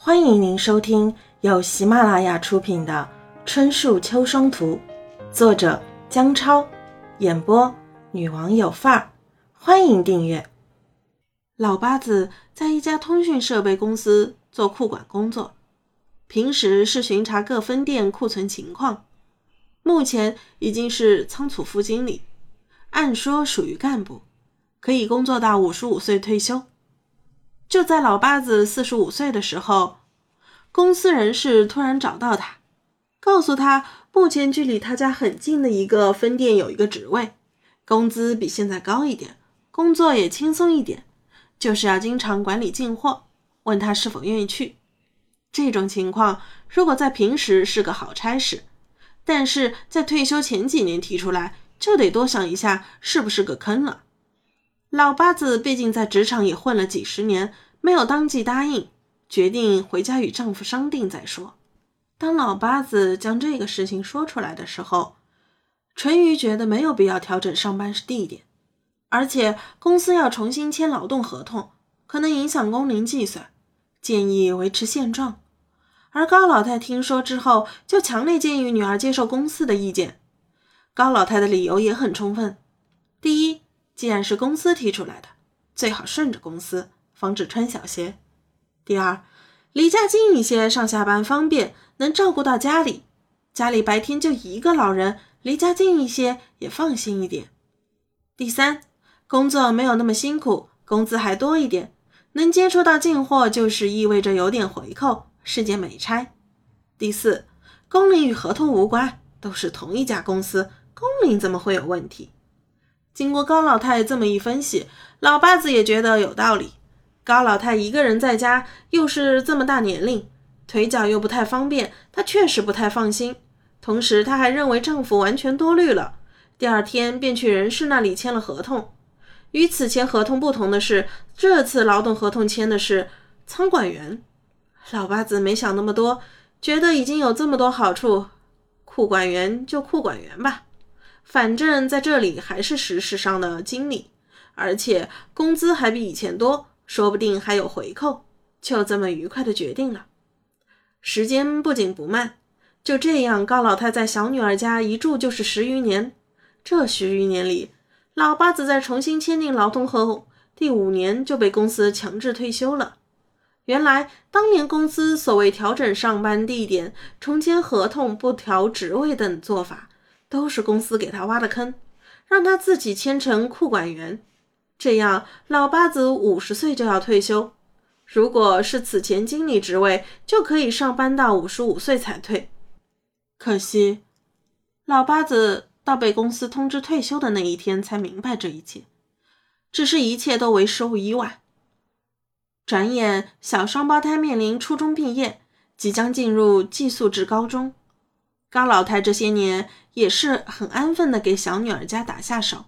欢迎您收听由喜马拉雅出品的《春树秋霜图》，作者姜超，演播女王有范儿。欢迎订阅。老八子在一家通讯设备公司做库管工作，平时是巡查各分店库存情况。目前已经是仓储副经理，按说属于干部，可以工作到五十五岁退休。就在老八子四十五岁的时候，公司人事突然找到他，告诉他目前距离他家很近的一个分店有一个职位，工资比现在高一点，工作也轻松一点，就是要经常管理进货，问他是否愿意去。这种情况如果在平时是个好差事，但是在退休前几年提出来，就得多想一下是不是个坑了。老八子毕竟在职场也混了几十年，没有当即答应，决定回家与丈夫商定再说。当老八子将这个事情说出来的时候，淳于觉得没有必要调整上班地点，而且公司要重新签劳动合同，可能影响工龄计算，建议维持现状。而高老太听说之后，就强烈建议女儿接受公司的意见。高老太的理由也很充分，第一。既然是公司提出来的，最好顺着公司，防止穿小鞋。第二，离家近一些，上下班方便，能照顾到家里。家里白天就一个老人，离家近一些也放心一点。第三，工作没有那么辛苦，工资还多一点，能接触到进货，就是意味着有点回扣，是件美差。第四，工龄与合同无关，都是同一家公司，工龄怎么会有问题？经过高老太这么一分析，老八子也觉得有道理。高老太一个人在家，又是这么大年龄，腿脚又不太方便，她确实不太放心。同时，她还认为丈夫完全多虑了。第二天便去人事那里签了合同。与此前合同不同的是，这次劳动合同签的是仓管员。老八子没想那么多，觉得已经有这么多好处，库管员就库管员吧。反正在这里还是实事上的经理，而且工资还比以前多，说不定还有回扣，就这么愉快的决定了。时间不紧不慢，就这样，高老太在小女儿家一住就是十余年。这十余年里，老八子在重新签订劳动合同，第五年就被公司强制退休了。原来当年公司所谓调整上班地点、重签合同、不调职位等做法。都是公司给他挖的坑，让他自己签成库管员，这样老八子五十岁就要退休。如果是此前经理职位，就可以上班到五十五岁才退。可惜，老八子到被公司通知退休的那一天才明白这一切，只是一切都为时已晚。转眼，小双胞胎面临初中毕业，即将进入寄宿制高中。高老太这些年也是很安分的给小女儿家打下手，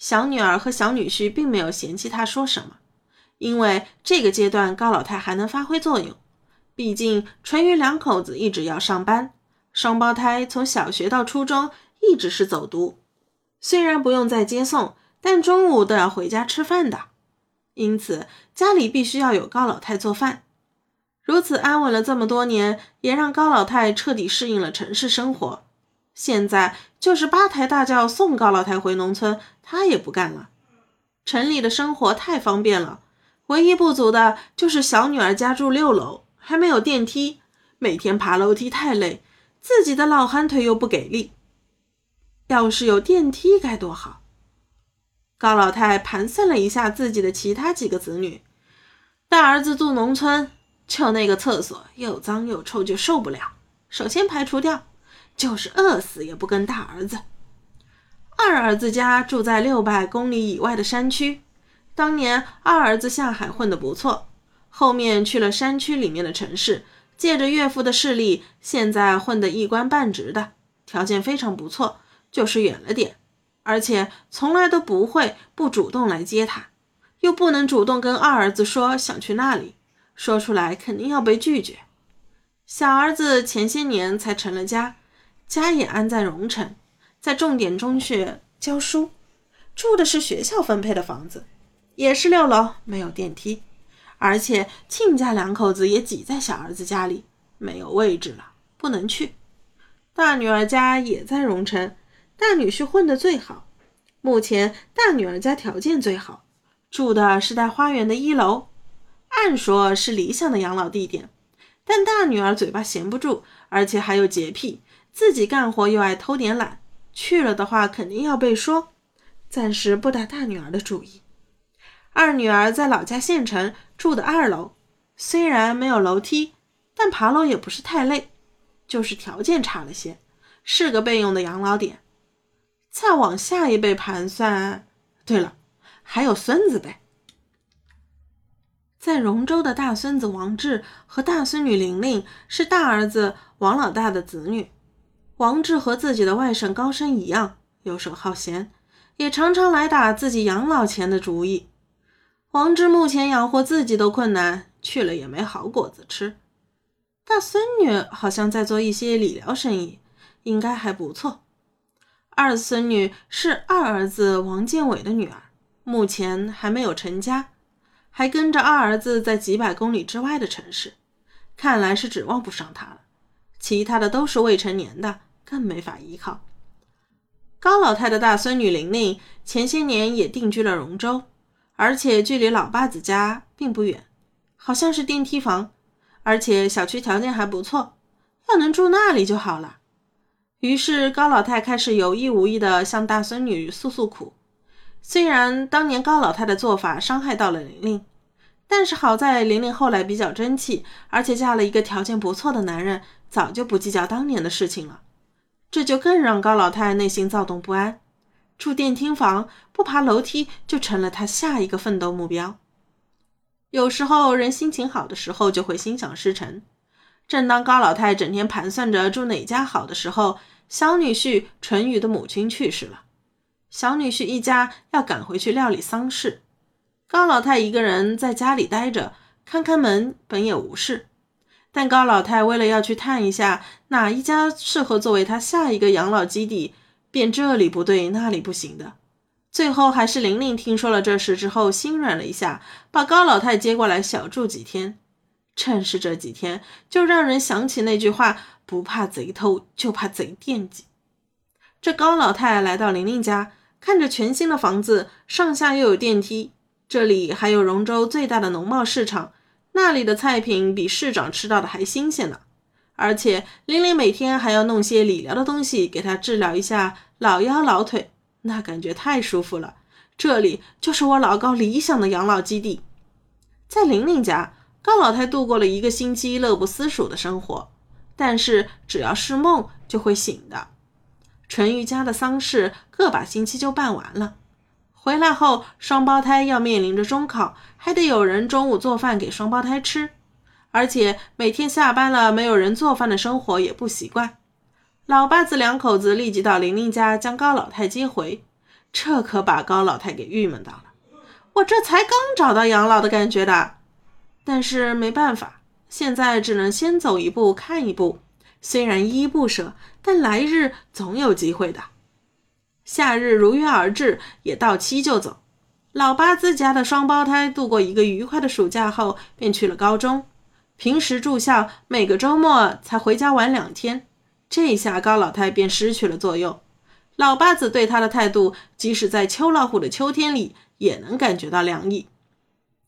小女儿和小女婿并没有嫌弃她说什么，因为这个阶段高老太还能发挥作用。毕竟淳于两口子一直要上班，双胞胎从小学到初中一直是走读，虽然不用再接送，但中午都要回家吃饭的，因此家里必须要有高老太做饭。如此安稳了这么多年，也让高老太彻底适应了城市生活。现在就是八抬大轿送高老太回农村，她也不干了。城里的生活太方便了，唯一不足的就是小女儿家住六楼，还没有电梯，每天爬楼梯太累，自己的老寒腿又不给力。要是有电梯该多好！高老太盘算了一下自己的其他几个子女，大儿子住农村。就那个厕所又脏又臭，就受不了。首先排除掉，就是饿死也不跟大儿子。二儿子家住在六百公里以外的山区，当年二儿子下海混得不错，后面去了山区里面的城市，借着岳父的势力，现在混得一官半职的，条件非常不错，就是远了点，而且从来都不会不主动来接他，又不能主动跟二儿子说想去那里。说出来肯定要被拒绝。小儿子前些年才成了家，家也安在荣城，在重点中学教书，住的是学校分配的房子，也是六楼，没有电梯，而且亲家两口子也挤在小儿子家里，没有位置了，不能去。大女儿家也在荣城，大女婿混得最好。目前大女儿家条件最好，住的是带花园的一楼，按说是理想的养老地点。但大女儿嘴巴闲不住，而且还有洁癖，自己干活又爱偷点懒，去了的话肯定要被说。暂时不打大女儿的主意。二女儿在老家县城住的二楼，虽然没有楼梯，但爬楼也不是太累，就是条件差了些，是个备用的养老点。再往下一辈盘算，对了，还有孙子呗。在荣州的大孙子王志和大孙女玲玲是大儿子王老大的子女。王志和自己的外甥高升一样，游手好闲，也常常来打自己养老钱的主意。王志目前养活自己都困难，去了也没好果子吃。大孙女好像在做一些理疗生意，应该还不错。二孙女是二儿子王建伟的女儿，目前还没有成家，还跟着二儿子在几百公里之外的城市，看来是指望不上他了。其他的都是未成年的，更没法依靠。高老太的大孙女玲玲前些年也定居了荣州。而且距离老爸子家并不远，好像是电梯房，而且小区条件还不错，要能住那里就好了。于是高老太开始有意无意地向大孙女诉诉苦。虽然当年高老太的做法伤害到了玲玲，但是好在玲玲后来比较争气，而且嫁了一个条件不错的男人，早就不计较当年的事情了，这就更让高老太内心躁动不安。住电梯房不爬楼梯，就成了她下一个奋斗目标。有时候人心情好的时候，就会心想事成。正当高老太整天盘算着住哪家好的时候，小女婿淳宇的母亲去世了，小女婿一家要赶回去料理丧事。高老太一个人在家里待着，看看门，本也无事。但高老太为了要去探一下哪一家适合作为他下一个养老基地。便这里不对，那里不行的，最后还是玲玲听说了这事之后，心软了一下，把高老太接过来小住几天。正是这几天，就让人想起那句话：不怕贼偷，就怕贼惦记。这高老太来到玲玲家，看着全新的房子，上下又有电梯，这里还有荣州最大的农贸市场，那里的菜品比市长吃到的还新鲜呢。而且玲玲每天还要弄些理疗的东西给她治疗一下老腰老腿，那感觉太舒服了。这里就是我老高理想的养老基地。在玲玲家，高老太度过了一个星期乐不思蜀的生活，但是只要是梦就会醒的。淳于家的丧事个把星期就办完了，回来后双胞胎要面临着中考，还得有人中午做饭给双胞胎吃。而且每天下班了，没有人做饭的生活也不习惯。老八子两口子立即到玲玲家将高老太接回，这可把高老太给郁闷到了。我这才刚找到养老的感觉的，但是没办法，现在只能先走一步看一步。虽然依依不舍，但来日总有机会的。夏日如约而至，也到期就走。老八子家的双胞胎度过一个愉快的暑假后，便去了高中。平时住校，每个周末才回家玩两天。这下高老太便失去了作用。老八子对他的态度，即使在秋老虎的秋天里，也能感觉到凉意。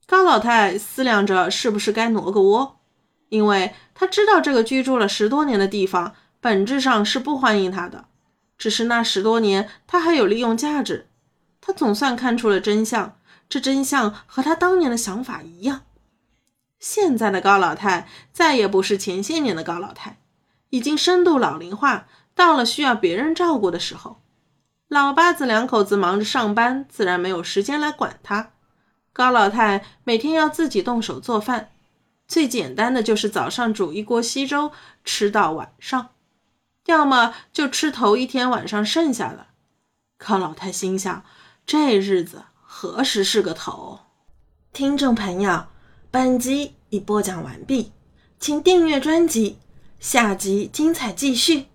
高老太思量着是不是该挪个窝，因为他知道这个居住了十多年的地方，本质上是不欢迎他的。只是那十多年，他还有利用价值。他总算看出了真相，这真相和他当年的想法一样。现在的高老太再也不是前些年的高老太，已经深度老龄化，到了需要别人照顾的时候。老八子两口子忙着上班，自然没有时间来管他。高老太每天要自己动手做饭，最简单的就是早上煮一锅稀粥，吃到晚上，要么就吃头一天晚上剩下的。康老太心想：这日子何时是个头？听众朋友。本集已播讲完毕，请订阅专辑，下集精彩继续。